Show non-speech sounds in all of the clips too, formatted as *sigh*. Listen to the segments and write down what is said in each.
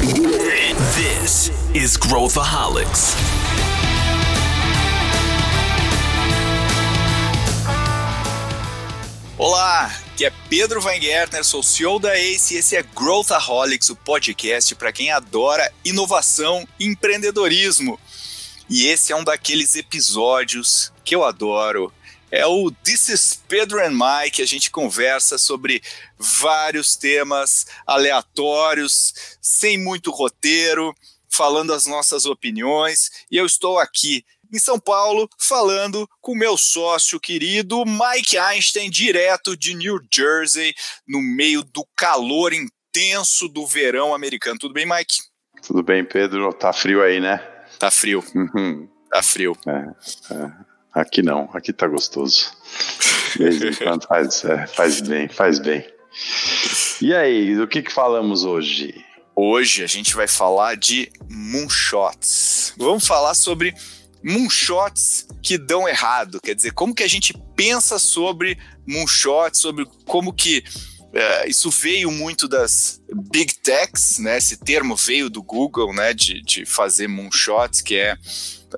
This is Growthaholics. Olá, aqui é Pedro Weingärtner, sou CEO da ACE e esse é Growthaholics, o podcast para quem adora inovação e empreendedorismo. E esse é um daqueles episódios que eu adoro. É o This is Pedro and Mike, a gente conversa sobre vários temas aleatórios, sem muito roteiro, falando as nossas opiniões. E eu estou aqui em São Paulo, falando com meu sócio querido Mike Einstein, direto de New Jersey, no meio do calor intenso do verão americano. Tudo bem, Mike? Tudo bem, Pedro. Tá frio aí, né? Tá frio. Uhum. Tá frio. É, é. Aqui não, aqui tá gostoso. Quando *laughs* faz, é, faz bem, faz bem. E aí, do que, que falamos hoje? Hoje a gente vai falar de moonshots. Vamos falar sobre moonshots que dão errado. Quer dizer, como que a gente pensa sobre moonshots, sobre como que é, isso veio muito das big techs, né? Esse termo veio do Google, né? De, de fazer moonshots, que é,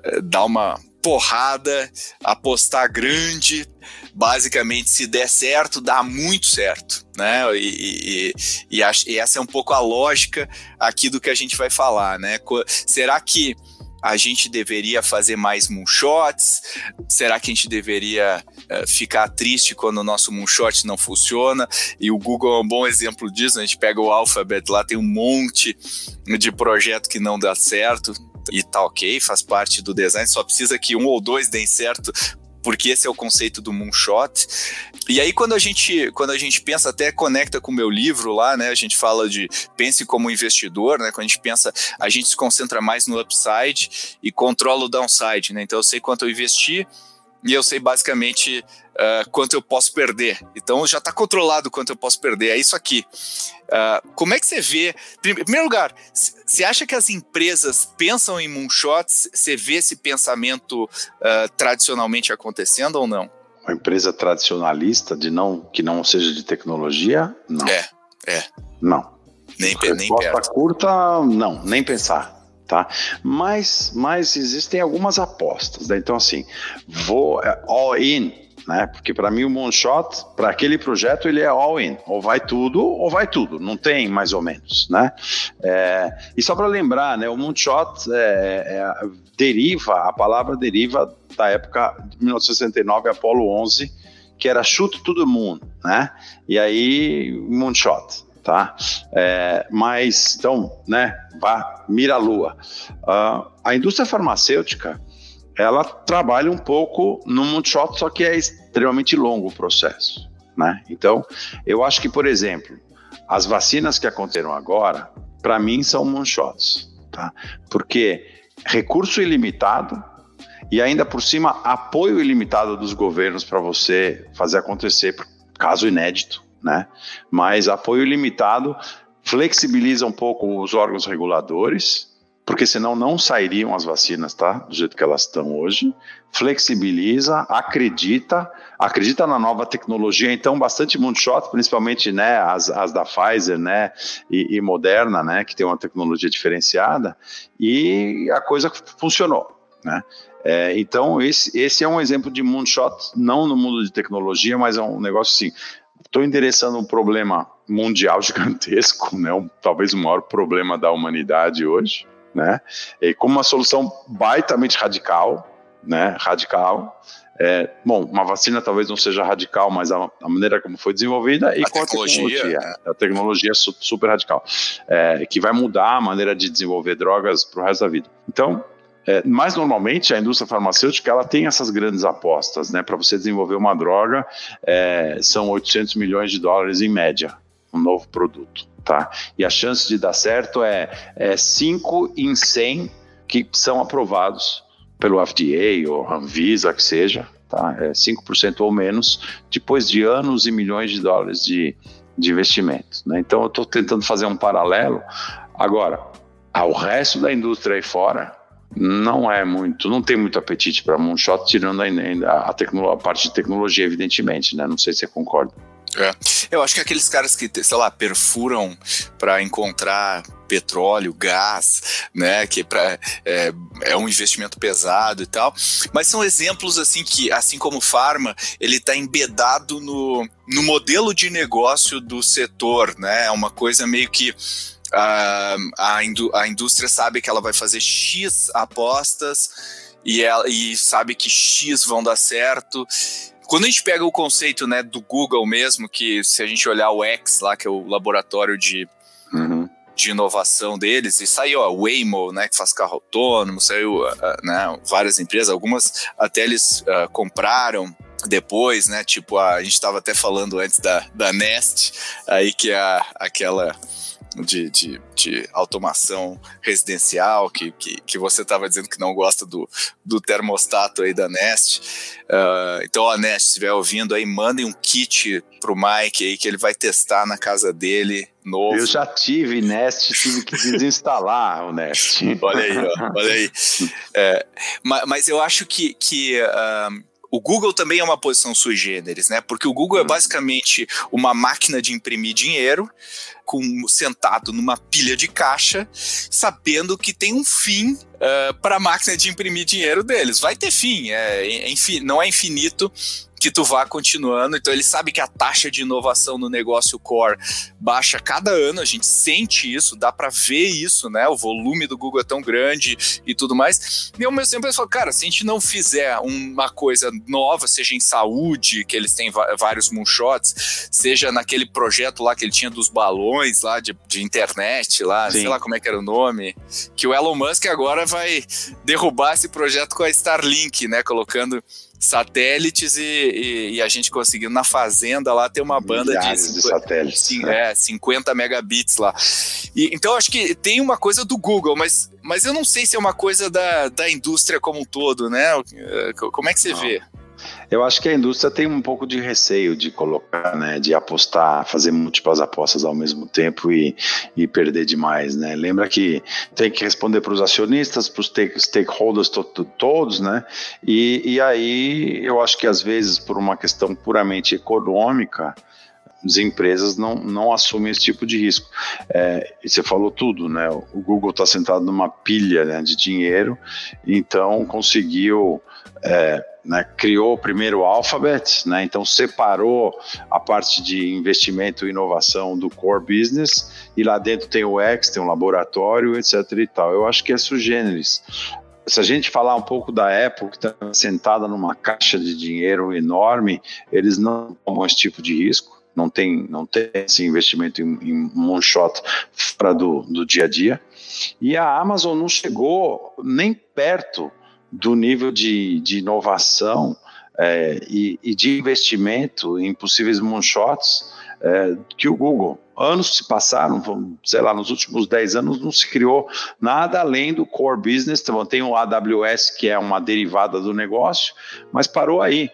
é dar uma porrada, apostar grande, basicamente se der certo, dá muito certo, né? E, e, e, e, essa é um pouco a lógica aqui do que a gente vai falar, né? Será que a gente deveria fazer mais moonshots? Será que a gente deveria uh, ficar triste quando o nosso moonshot não funciona? E o Google é um bom exemplo disso. Né? A gente pega o Alphabet lá, tem um monte de projeto que não dá certo e tá ok, faz parte do design, só precisa que um ou dois deem certo porque esse é o conceito do moonshot. E aí quando a gente quando a gente pensa até conecta com o meu livro lá, né? A gente fala de pense como investidor, né? Quando a gente pensa, a gente se concentra mais no upside e controla o downside, né? Então eu sei quanto eu investi e eu sei basicamente uh, quanto eu posso perder. Então já está controlado quanto eu posso perder. É isso aqui. Uh, como é que você vê? Em primeiro lugar, você acha que as empresas pensam em moonshots? Você vê esse pensamento uh, tradicionalmente acontecendo ou não? Uma empresa tradicionalista de não que não seja de tecnologia? Não. É, é. Não. Nem, nem perto. curta, não, nem pensar tá? Mas, mas existem algumas apostas, né? Então, assim, vou all in, né? Porque para mim o moonshot, para aquele projeto, ele é all in, ou vai tudo ou vai tudo, não tem mais ou menos, né? É, e só para lembrar, né? O moonshot é, é, deriva, a palavra deriva da época de 1969, Apollo 11, que era shoot to the moon, né? E aí moonshot tá? É, mas, então, né, vá, mira a lua. Uh, a indústria farmacêutica, ela trabalha um pouco no moonshot, só que é extremamente longo o processo, né? Então, eu acho que, por exemplo, as vacinas que aconteceram agora, para mim, são moonshots, tá? Porque recurso ilimitado, e ainda por cima apoio ilimitado dos governos para você fazer acontecer, caso inédito, né? Mas apoio limitado flexibiliza um pouco os órgãos reguladores, porque senão não sairiam as vacinas, tá? Do jeito que elas estão hoje. Flexibiliza, acredita, acredita na nova tecnologia, então bastante moonshot, principalmente, né, as, as da Pfizer, né, e, e, Moderna, né, que tem uma tecnologia diferenciada, e a coisa funcionou, né? É, então esse, esse é um exemplo de moonshot, não no mundo de tecnologia, mas é um negócio assim, estou endereçando um problema mundial *laughs* gigantesco, né? Um, talvez o maior problema da humanidade hoje, né? E com uma solução baitamente radical, né? Radical. É, bom, uma vacina talvez não seja radical, mas a, a maneira como foi desenvolvida e a com a tecnologia, né? a tecnologia é super radical, é, que vai mudar a maneira de desenvolver drogas para o resto da vida. Então, é, mas normalmente a indústria farmacêutica ela tem essas grandes apostas, né? Para você desenvolver uma droga, é, são 800 milhões de dólares em média, um novo produto, tá? E a chance de dar certo é, é 5 em 100 que são aprovados pelo FDA ou Anvisa, que seja, tá? É 5% ou menos, depois de anos e milhões de dólares de, de investimento, né? Então eu estou tentando fazer um paralelo. Agora, ao resto da indústria aí fora, não é muito, não tem muito apetite para moonshot, tirando ainda a, a, a parte de tecnologia, evidentemente, né? Não sei se você concorda. É. Eu acho que aqueles caras que, sei lá, perfuram para encontrar petróleo, gás, né, que pra, é, é, um investimento pesado e tal, mas são exemplos assim que, assim como o Pharma, ele está embedado no, no modelo de negócio do setor, né, é uma coisa meio que a, a, indú a indústria sabe que ela vai fazer X apostas e, ela, e sabe que X vão dar certo quando a gente pega o conceito né, do Google mesmo, que se a gente olhar o X lá, que é o laboratório de, uhum. de inovação deles, e saiu a Waymo, né, que faz carro autônomo, saiu uh, né, várias empresas, algumas até eles uh, compraram depois, né, tipo, a, a gente estava até falando antes da, da Nest, aí que é a, aquela de, de, de automação residencial, que, que, que você estava dizendo que não gosta do, do termostato aí da Nest. Uh, então, a Nest, se estiver ouvindo aí, mandem um kit pro Mike aí que ele vai testar na casa dele novo. Eu já tive Nest, tive que desinstalar o Nest. olha aí, ó, olha aí. *laughs* É, mas, mas, eu acho que, que uh, o Google também é uma posição sui generis, né? Porque o Google é hum. basicamente uma máquina de imprimir dinheiro com, sentado numa pilha de caixa, sabendo que tem um fim uh, eh, para a máquina de imprimir dinheiro deles. Vai ter fim, é, é, não é infinito, que tu vá continuando. Então ele sabe que a taxa de inovação no negócio core baixa cada ano, a gente sente isso, dá para ver isso, né? O volume do Google é tão grande e tudo mais. E ao mesmo tempo ele falou, cara, se a gente não fizer uma coisa nova, seja em saúde, que eles têm vários moonshots, seja naquele projeto lá que ele tinha dos balões lá de, de internet lá, Sim. sei lá como é que era o nome, que o Elon Musk agora vai derrubar esse projeto com a Starlink, né? Colocando satélites e, e, e, a gente conseguiu na fazenda lá ter uma banda Milhares de, de satélites. Sim, né? é, 50 megabits lá. E, então acho que tem uma coisa do Google, mas, mas eu não sei se é uma coisa da, da indústria como um todo, né? Como é que você não. vê? Eu acho que a indústria tem um pouco de receio de colocar, né, de apostar, fazer múltiplas apostas ao mesmo tempo e, e perder demais, né? Lembra que tem que responder para os acionistas, para os stakeholders to, to, todos, né? E, e aí eu acho que às vezes por uma questão puramente econômica, as empresas não, não assumem esse tipo de risco. É, e você falou tudo, né? O Google está sentado numa pilha né, de dinheiro, então conseguiu é, né, criou primeiro o Alphabet, né, então separou a parte de investimento e inovação do core business e lá dentro tem o X, tem um laboratório, etc e tal. Eu acho que é sugêneres. Se a gente falar um pouco da Apple, que está sentada numa caixa de dinheiro enorme, eles não tomam esse tipo de risco, não tem, não tem esse investimento em, em moonshot fora do, do dia a dia. E a Amazon não chegou nem perto do nível de, de inovação é, e, e, de investimento em possíveis moonshots é, que o Google. Anos se passaram, sei lá, nos últimos 10 anos não se criou nada além do core business. Então, tem o AWS, que é uma derivada do negócio, mas parou aí.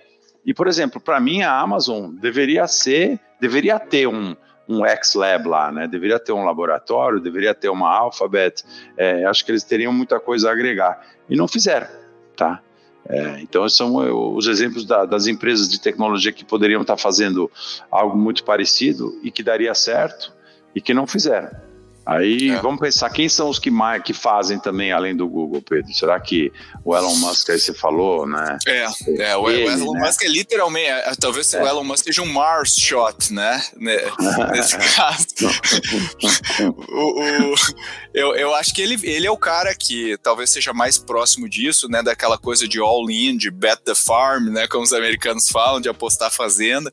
E, por exemplo, para mim, a Amazon deveria ser, deveria ter um, um X-Lab lá, né? Deveria ter um laboratório, deveria ter uma Alphabet. É, acho que eles teriam muita coisa a agregar. E não fizeram tá? É, então, são é, os exemplos da, das empresas de tecnologia que poderiam estar fazendo algo muito parecido e que daria certo e que não fizeram. Aí é. vamos pensar quem são os que mais que fazem também além do Google, Pedro? Será que o Elon Musk aí você falou, né? É, é o, Ele, Elon né? Musk é literalmente, é, talvez é. o Elon Musk seja um Mars shot, né? *laughs* Nesse caso. *laughs* o, o, eu, eu acho que ele, ele é o cara que talvez seja mais próximo disso, né? Daquela coisa de all-in, de bet the farm, né? Como os americanos falam, de apostar fazenda.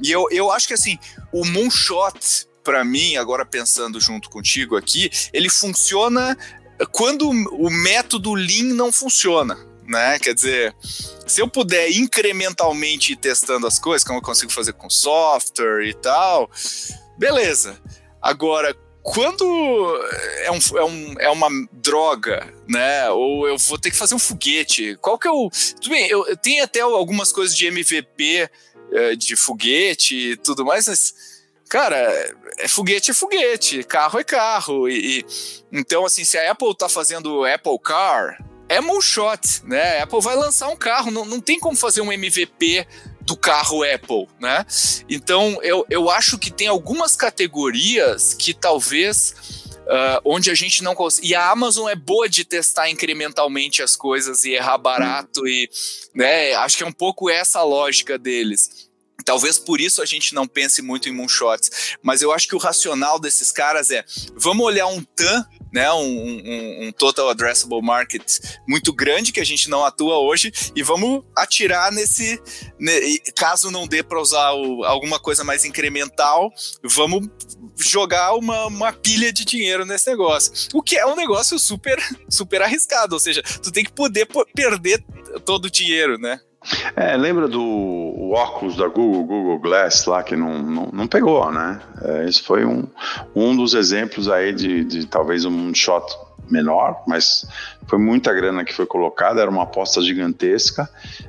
E eu, eu acho que assim, o moonshot para mim, agora pensando junto contigo aqui, ele funciona quando o método Lean não funciona. Né? Quer dizer, se eu puder incrementalmente ir testando as coisas, como eu consigo fazer com software e tal, beleza. Agora, quando é, um, é, um, é uma droga, né? Ou eu vou ter que fazer um foguete, qual que é o. Tudo bem, eu, eu tenho até algumas coisas de MVP é, de foguete e tudo mais, mas cara, é foguete é foguete, carro é carro. E, e, então, assim, se a Apple tá fazendo Apple Car, é moonshot, né? A Apple vai lançar um carro, não, não tem como fazer um MVP do carro Apple, né? Então eu, eu acho que tem algumas categorias que talvez Uh, onde a gente não consegue. E a Amazon é boa de testar incrementalmente as coisas e errar barato, e né, acho que é um pouco essa a lógica deles. Talvez por isso a gente não pense muito em moonshots, mas eu acho que o racional desses caras é: vamos olhar um TAM né, um, um, um, total addressable market muito grande que a gente não atua hoje e vamos atirar nesse, ne, caso não dê para usar o, alguma coisa mais incremental, vamos jogar uma, uma pilha de dinheiro nesse negócio, o que é um negócio super super arriscado, ou seja, tu tem que poder perder todo o dinheiro, né? É, lembra do óculos da Google, Google Glass lá, que não, não, não pegou, né? É, esse foi um, um dos exemplos aí de, de talvez um shot menor, mas foi muita grana que foi colocada, era uma aposta gigantesca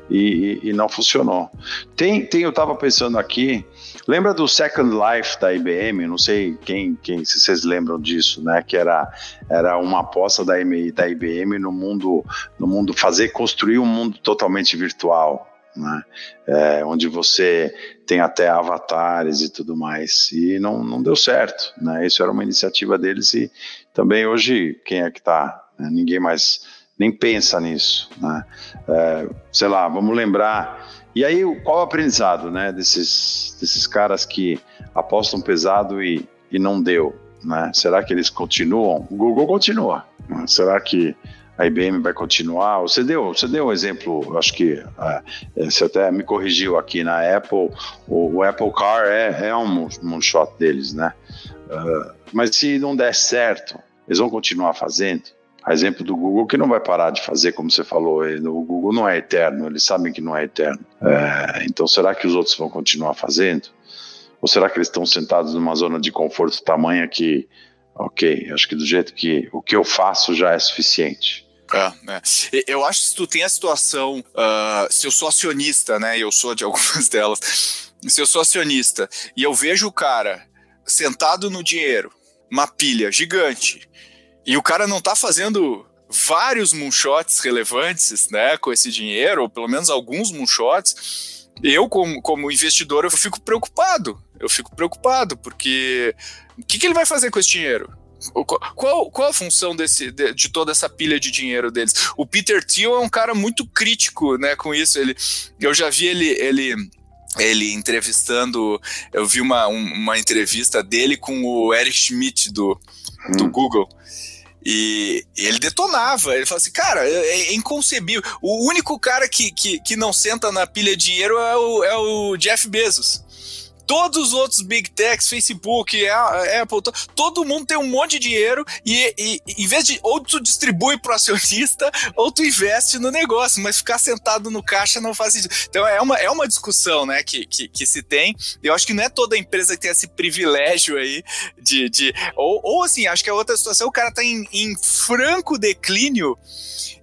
e, e, e não funcionou. Tem, tem eu estava pensando aqui, lembra do Second Life da IBM? Não sei quem, quem se vocês lembram disso, né? Que era, era uma aposta da, da IBM no mundo, no mundo fazer construir um mundo totalmente virtual. Né? É, onde você tem até avatares e tudo mais, e não, não deu certo, né? Isso era uma iniciativa deles e também hoje, quem é que está? Né? Ninguém mais nem pensa nisso, né? É, sei lá, vamos lembrar. E aí, qual o aprendizado, né, desses, desses caras que apostam pesado e, e não deu, né? Será que eles continuam? O Google continua. Né? Será que a IBM vai continuar. Você deu, você deu um exemplo, acho que é, você até me corrigiu aqui na Apple, o, o Apple Car é, é um moonshot deles, né? Uh, mas se não der certo, eles vão continuar fazendo. A exemplo do Google, que não vai parar de fazer, como você falou, o Google não é eterno, eles sabem que não é eterno. É, então, será que os outros vão continuar fazendo? Ou será que eles estão sentados numa zona de conforto tamanha que, ok, acho que do jeito que o que eu faço já é suficiente? É, é. Eu acho que se tu tem a situação, uh, se eu sou acionista, né? Eu sou de *laughs* algumas delas. Se eu sou acionista e eu vejo o cara sentado no dinheiro, uma pilha gigante, e o cara não tá fazendo vários moonshots relevantes, né, com esse dinheiro, ou pelo menos alguns moonshots, eu, como, como investidor, eu fico preocupado. Eu fico preocupado, porque o que, que ele vai fazer com esse dinheiro? Qual, qual a função desse, de, de, toda essa pilha de dinheiro deles? O Peter Thiel é um cara muito crítico né, com isso. Ele, eu já vi ele, ele ele entrevistando, eu vi uma, uma entrevista dele com o Eric Schmidt do, do hum. Google. E, e ele detonava. Ele falou assim: cara, é, é, inconcebível. O único cara que, que, que não senta na pilha de dinheiro é o, é o Jeff Bezos. Todos os outros Big Techs, Facebook, Apple, todo mundo tem um monte de dinheiro e, e, em vez de ou tu distribui pro acionista *laughs* ou tu investe no negócio, mas ficar sentado no caixa não faz sentido. Então é uma, é uma discussão né, que, que, que se tem. Eu acho que não é toda empresa que tem esse privilégio aí de. de ou, ou assim, acho que é outra situação, o cara tá em, em franco declínio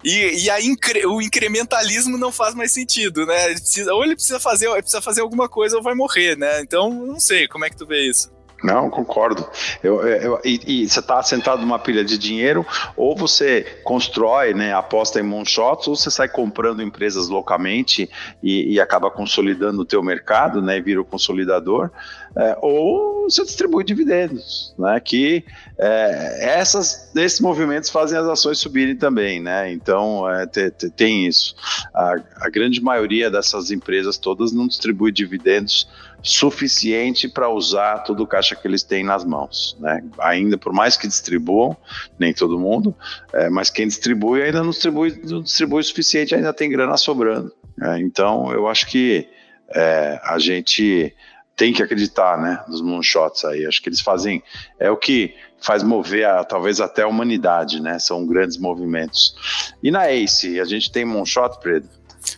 e, e incre, o incrementalismo não faz mais sentido, né? Ele precisa, ou ele precisa fazer, ele precisa fazer alguma coisa ou vai morrer, né? Então, não sei, como é que tu vê isso? Não, concordo. Eu, eu, e, e, você está sentado numa pilha de dinheiro, ou você constrói, né, aposta em moonshots, ou você sai comprando empresas localmente e, e acaba consolidando o teu mercado, né, e vira o consolidador, é, ou você distribui dividendos, né, que é, essas, esses movimentos fazem as ações subirem também, né, então é, te, te, tem isso. A, a grande maioria dessas empresas todas não distribui dividendos suficiente para usar todo o caixa que eles têm nas mãos. Né? Ainda, por mais que distribuam, nem todo mundo, é, mas quem distribui ainda não distribui, não distribui o suficiente, ainda tem grana sobrando. É, então, eu acho que é, a gente tem que acreditar né, nos moonshots aí. Acho que eles fazem. É o que faz mover a, talvez até a humanidade, né? São grandes movimentos. E na ACE, a gente tem moonshot, Pedro?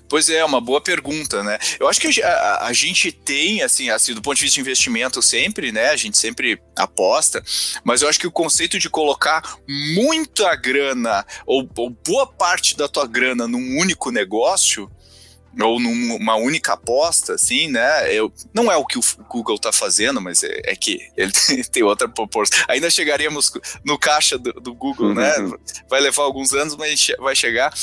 Pois é, uma boa pergunta, né? Eu acho que a, a, a, gente tem, assim, assim, do ponto de vista de investimento sempre, né? A gente sempre aposta, mas eu acho que o conceito de colocar muita grana ou, ou boa parte da tua grana num único negócio, ou numa única aposta, assim, né? Eu, não é o que o Google está fazendo, mas é, é, que ele *laughs* tem outra proporção. Ainda chegaríamos no caixa do, do Google, né? uhum. né? Vai levar alguns anos, mas vai chegar.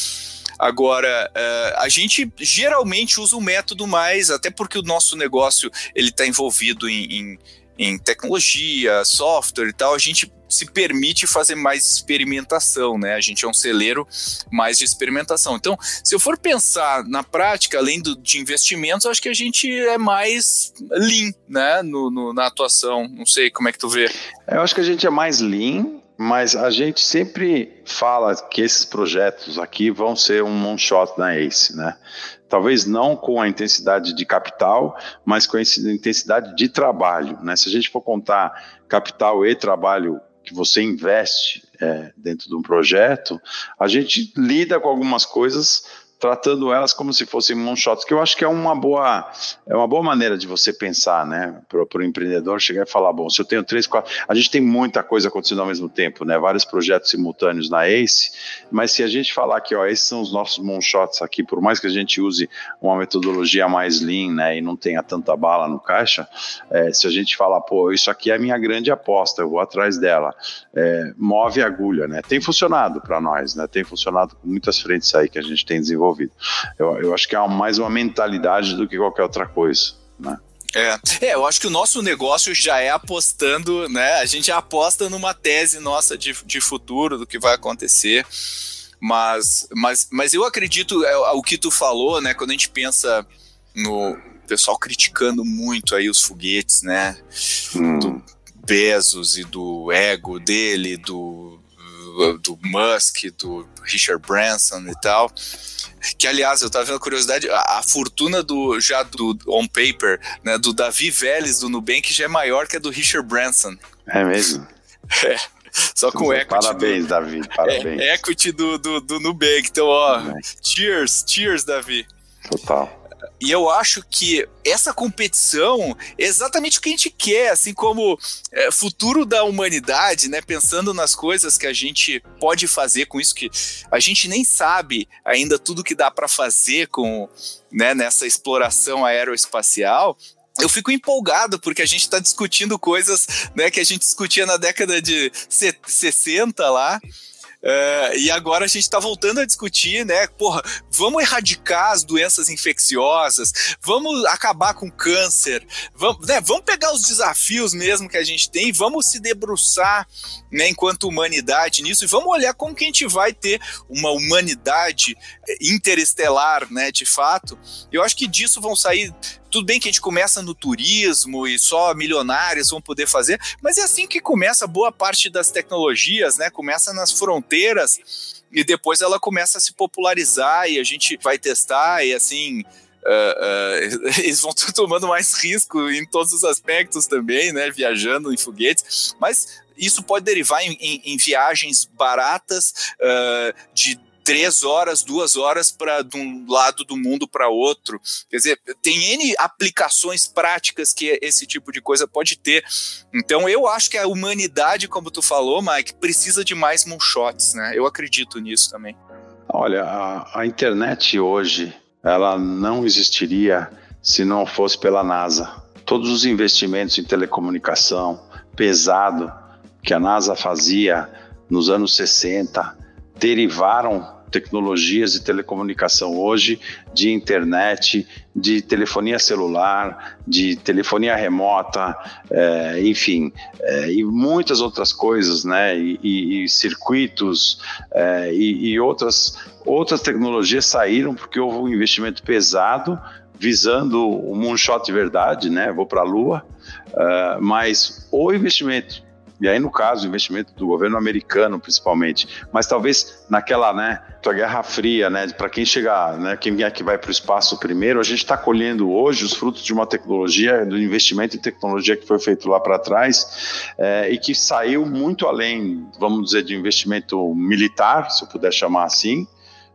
Agora, uh, a gente geralmente usa o método mais, até porque o nosso negócio ele está envolvido em, em, em tecnologia, software e tal, a gente se permite fazer mais experimentação, né? A gente é um celeiro mais de experimentação. Então, se eu for pensar na prática, além do, de investimentos, acho que a gente é mais lean, né? No, no, na atuação. Não sei como é que tu vê. Eu acho que a gente é mais lean, mas a gente sempre fala que esses projetos aqui vão ser um moonshot na ACE, né? Talvez não com a intensidade de capital, mas com a intensidade de trabalho, né? Se a gente for contar capital e trabalho que você investe é, dentro de um projeto, a gente lida com algumas coisas tratando elas como se fossem moonshots, que eu acho que é uma boa, é uma boa maneira de você pensar, né, para o empreendedor chegar e falar, bom, se eu tenho três, quatro, a gente tem muita coisa acontecendo ao mesmo tempo, né, vários projetos simultâneos na ACE, mas se a gente falar que, ó, esses são os nossos moonshots aqui, por mais que a gente use uma metodologia mais lean, né, e não tenha tanta bala no caixa, é, se a gente falar, pô, isso aqui é a minha grande aposta, eu vou atrás dela, é, move a agulha, né, tem funcionado para nós, né, tem funcionado com muitas frentes aí que a gente tem desenvolvido desenvolvido. Eu, eu acho que é mais uma mentalidade do que qualquer outra coisa, né? É. é, eu acho que o nosso negócio já é apostando, né? A gente aposta numa tese nossa de, de futuro, do que vai acontecer. Mas, mas, mas eu acredito, é, o que tu falou, né? Quando a gente pensa no pessoal criticando muito aí os foguetes, né? Hum. Do Bezos e do ego dele, do, do Musk, do Richard Branson e tal. Que, aliás, eu tava vendo a curiosidade, a, a, fortuna do já do on paper, né, do Davi Vélez do Nubank já é maior que a do Richard Branson. É mesmo? *laughs* É. Só com o equity. Parabéns, do, Davi. Parabéns. É, equity do, do, do Nubank. Então, ó, cheers, cheers, Davi. Total. E eu acho que essa competição é exatamente o que a gente quer, assim como é, futuro da humanidade, né? Pensando nas coisas que a gente pode fazer com isso, que a gente nem sabe ainda tudo que dá para fazer com né, nessa exploração aeroespacial. Eu fico empolgado porque a gente está discutindo coisas né, que a gente discutia na década de 60 lá. Uh, e agora a gente está voltando a discutir, né? Porra, vamos erradicar as doenças infecciosas, vamos acabar com o câncer, vamos, né, vamos pegar os desafios mesmo que a gente tem, vamos se debruçar né, enquanto humanidade nisso e vamos olhar como que a gente vai ter uma humanidade interestelar, né, de fato. Eu acho que disso vão sair tudo bem que a gente começa no turismo e só milionários vão poder fazer, mas é assim que começa boa parte das tecnologias, né? Começa nas fronteiras e depois ela começa a se popularizar e a gente vai testar e assim. Uh, uh, *laughs* eles vão tomando mais risco em todos os aspectos também, né? Viajando em foguetes, mas isso pode derivar em, em, em viagens baratas uh, de três horas, duas horas para de um lado do mundo para outro. Quer dizer, tem N aplicações práticas que esse tipo de coisa pode ter. Então eu acho que a humanidade, como tu falou, Mike, precisa de mais moonshots, né? Eu acredito nisso também. Olha, a, a internet hoje, ela não existiria se não fosse pela NASA. Todos os investimentos em telecomunicação pesado que a NASA fazia nos anos 60, derivaram tecnologias de telecomunicação hoje, de internet, de telefonia celular, de telefonia remota, é, enfim, é, e muitas outras coisas, né? E, e, e circuitos é, e, e, outras outras tecnologias saíram porque houve um investimento pesado visando o moonshot de verdade, né? Vou para a Lua, uh, mas o investimento e aí, no caso, o investimento do governo americano, principalmente, mas talvez naquela, né, a Guerra Fria, né, para quem chegar, né, quem é que vai para o espaço primeiro, a gente está colhendo hoje os frutos de uma tecnologia, do investimento em tecnologia que foi feito lá para trás é, e que saiu muito além, vamos dizer, de investimento militar, se eu puder chamar assim,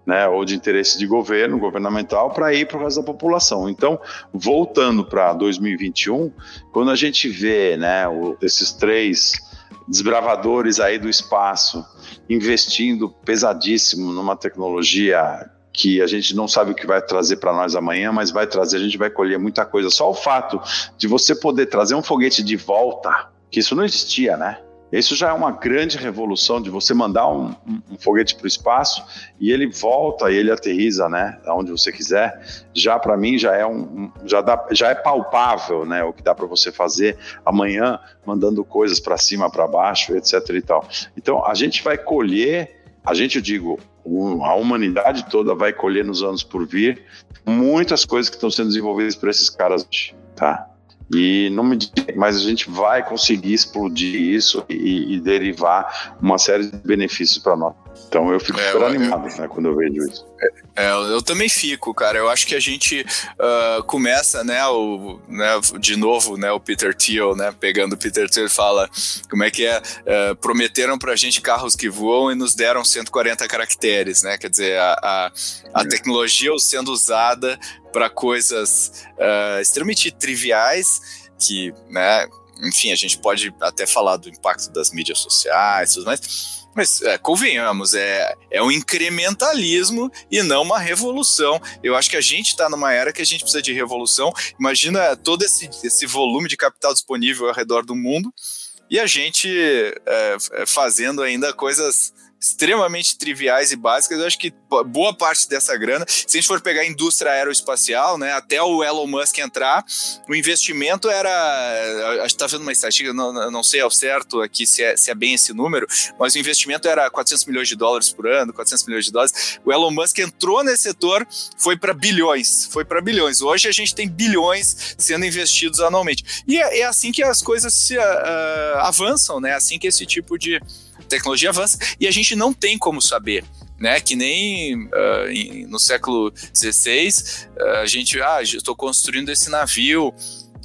né, ou de interesse de governo, governamental, para ir para o resto da população. Então, voltando para 2021, quando a gente vê né, o, esses três desbravadores aí do espaço investindo pesadíssimo numa tecnologia que a gente não sabe o que vai trazer para nós amanhã, mas vai trazer, a gente vai colher muita coisa. Só o fato de você poder trazer um foguete de volta, que isso não existia, né? Isso já é uma grande revolução de você mandar um, um, foguete para o espaço e ele volta e ele aterriza, né, aonde você quiser. Já para mim já é um, já dá, já é palpável, né, o que dá para você fazer amanhã, mandando coisas para cima, para baixo, etc. e tal. Então a gente vai colher, a gente eu digo, a humanidade toda vai colher nos anos por vir muitas coisas que estão sendo desenvolvidas por esses caras, tá? E não me mas a gente vai conseguir explodir isso e, e derivar uma série de benefícios para nós. Então eu fico é, super eu, animado eu, né, quando eu vejo isso. É, eu também fico, cara. Eu acho que a gente uh, começa, né, o, né, de novo, né, o Peter Thiel, né, pegando o Peter Thiel, fala como é que é, uh, prometeram pra gente carros que voam e nos deram 140 caracteres, né, quer dizer, a, a, a é. tecnologia sendo usada para coisas uh, extremamente triviais que, né, enfim, a gente pode até falar do impacto das mídias sociais, tudo mais, mas é, convenhamos, é, é um incrementalismo e não uma revolução. Eu acho que a gente está numa era que a gente precisa de revolução. Imagina todo esse, esse volume de capital disponível ao redor do mundo e a gente é, é fazendo ainda coisas extremamente triviais e básicas. Eu acho que boa parte dessa grana, se a gente for pegar a indústria aeroespacial, né, até o Elon Musk entrar, o investimento era. A gente está vendo uma estatística, não, não sei ao certo aqui se é, se é bem esse número, mas o investimento era 400 milhões de dólares por ano, 400 milhões de dólares. O Elon Musk entrou nesse setor, foi para bilhões, foi para bilhões. Hoje a gente tem bilhões sendo investidos anualmente. E é, é assim que as coisas se uh, avançam, né? Assim que esse tipo de tecnologia avança e a gente não tem como saber. Né, que nem uh, em, no século XVI uh, a gente, ah, estou construindo esse navio,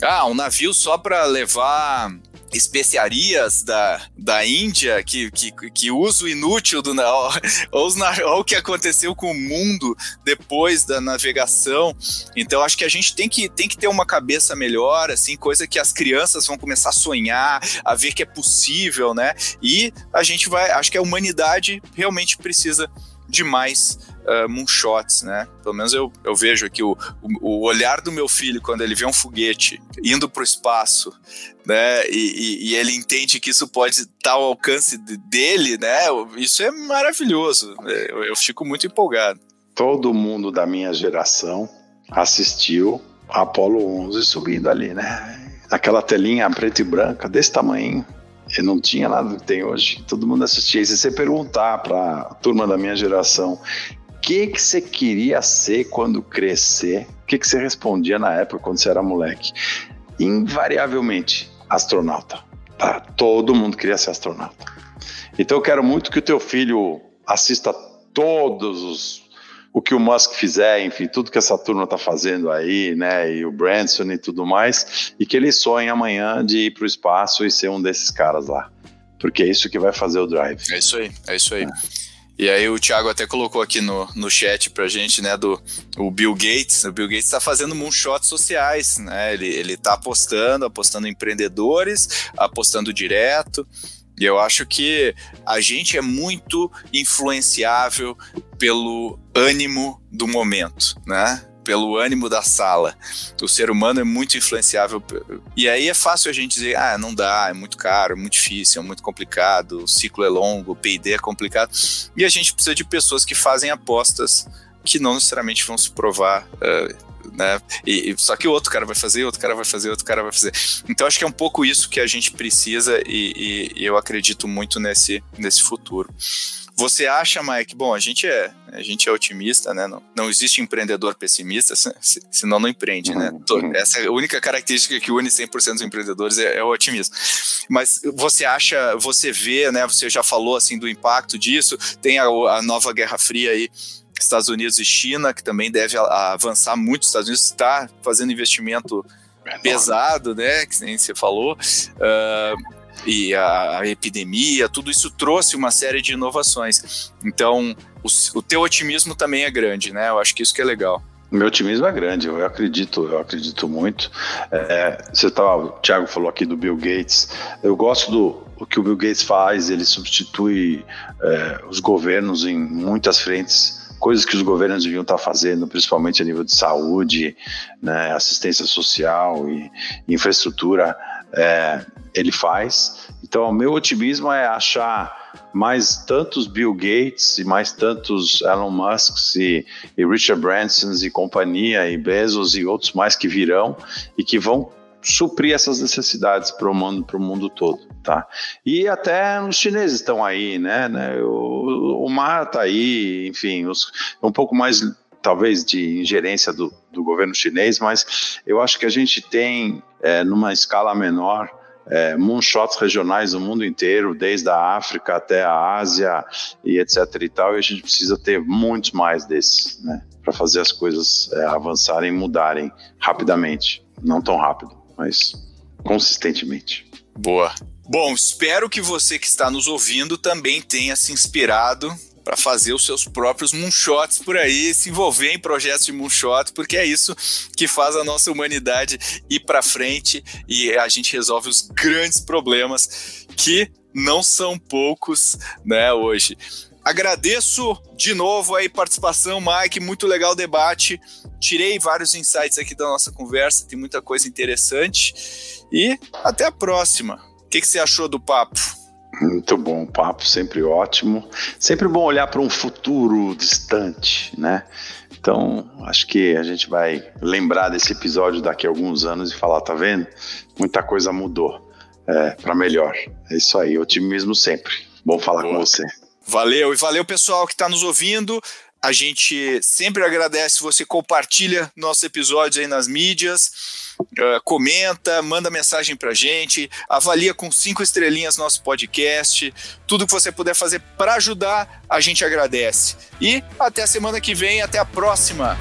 ah, um navio só para levar especiarias da, da Índia, que, que, que uso inútil do olha *laughs* o que aconteceu com o mundo depois da navegação. Então acho que a gente tem que, tem que ter uma cabeça melhor, assim, coisa que as crianças vão começar a sonhar, a ver que é possível, né? E a gente vai, acho que a humanidade realmente precisa de mais uh, moonshots, né? Pelo menos eu, eu vejo aqui o, o, o olhar do meu filho quando ele vê um foguete indo para o espaço, né? E, e, e, ele entende que isso pode estar ao alcance dele, né? Isso é maravilhoso. Eu, eu fico muito empolgado. Todo mundo da minha geração assistiu Apolo 11 subindo ali, né? Aquela telinha preta e branca desse tamanho. E não tinha nada que tem hoje. Todo mundo assistia. E se você perguntar para a turma da minha geração que que você queria ser quando crescer? O que que você respondia na época quando você era moleque? Invariavelmente, astronauta. Tá? Todo mundo queria ser astronauta. Então eu quero muito que o teu filho assista todos os o que o Musk fizer, enfim, tudo que essa turma está fazendo aí, né, e o Branson e tudo mais, e que ele sonhe amanhã de ir para o espaço e ser um desses caras lá, porque é isso que vai fazer o drive. É isso aí, é isso aí. É. E aí o Thiago até colocou aqui no, no chat pra gente, né, do o Bill Gates. O Bill Gates está fazendo moonshots sociais, né? Ele, ele tá apostando, apostando em empreendedores, apostando direto. E eu acho que a gente é muito influenciável pelo ânimo do momento, né? Pelo ânimo da sala. O ser humano é muito influenciável. E aí é fácil a gente dizer, ah, não dá, é muito caro, é muito difícil, é muito complicado, o ciclo é longo, o P&D é complicado. E a gente precisa de pessoas que fazem apostas que não necessariamente vão se provar uh, né? E, e, só que o outro cara vai fazer, outro cara vai fazer, outro cara vai fazer. Então acho que é um pouco isso que a gente precisa e, e, e eu acredito muito nesse, nesse futuro. Você acha, Mike? Bom, a gente é, a gente é otimista, né? Não, não existe empreendedor pessimista, senão não empreende, né? Uhum. Essa é a única característica que une 100% dos empreendedores é, é, o otimismo. Mas você acha, você vê, né? Você já falou assim do impacto disso. Tem a, a nova Guerra Fria aí Estados Unidos e China, que também deve avançar muito. Os Estados Unidos está fazendo investimento é pesado, né? Que nem você falou. Uh, e a, a, epidemia, tudo isso trouxe uma série de inovações. Então, o, o teu otimismo também é grande, né? Eu acho que isso que é legal. Meu otimismo é grande, eu acredito, eu acredito muito. É, você tá, o Thiago falou aqui do Bill Gates. Eu gosto do o que o Bill Gates faz, ele substitui é, os governos em muitas frentes coisas que os governos deviam estar fazendo, principalmente a nível de saúde, né, assistência social e infraestrutura, é, ele faz. Então, o meu otimismo é achar mais tantos Bill Gates e mais tantos Elon Musks e, e Richard Bransons e companhia e Bezos e outros mais que virão e que vão suprir essas necessidades para o mundo, mundo todo, tá? E até os chineses estão aí, né? né? O, o mar está aí, enfim, os, um pouco mais talvez de ingerência do, do governo chinês, mas eu acho que a gente tem é, numa escala menor é, moonshots regionais no mundo inteiro, desde a África até a Ásia e etc e tal, e a gente precisa ter muitos mais desses, né? Para fazer as coisas é, avançarem, mudarem rapidamente, não tão rápido mas consistentemente. Boa. Bom, espero que você que está nos ouvindo também tenha se inspirado para fazer os seus próprios moonshots por aí, se envolver em projetos de moonshot, porque é isso que faz a nossa humanidade ir para frente e a gente resolve os grandes problemas que não são poucos, né, hoje. Agradeço de novo aí participação, Mike, muito legal o debate. Tirei vários insights aqui da nossa conversa, tem muita coisa interessante. E até a próxima. O que, que você achou do papo? Muito bom, papo sempre ótimo. Sempre bom olhar para um futuro distante, né? Então, acho que a gente vai lembrar desse episódio daqui a alguns anos e falar, tá vendo? Muita coisa mudou é, para melhor. É isso aí, otimismo sempre. Bom falar Boa. com você. Valeu, e valeu pessoal que está nos ouvindo. A gente sempre agradece você compartilha nossos episódios aí nas mídias, uh, comenta, manda mensagem pra gente, avalia com cinco estrelinhas nosso podcast. Tudo que você puder fazer para ajudar, a gente agradece. E até a semana que vem, até a próxima.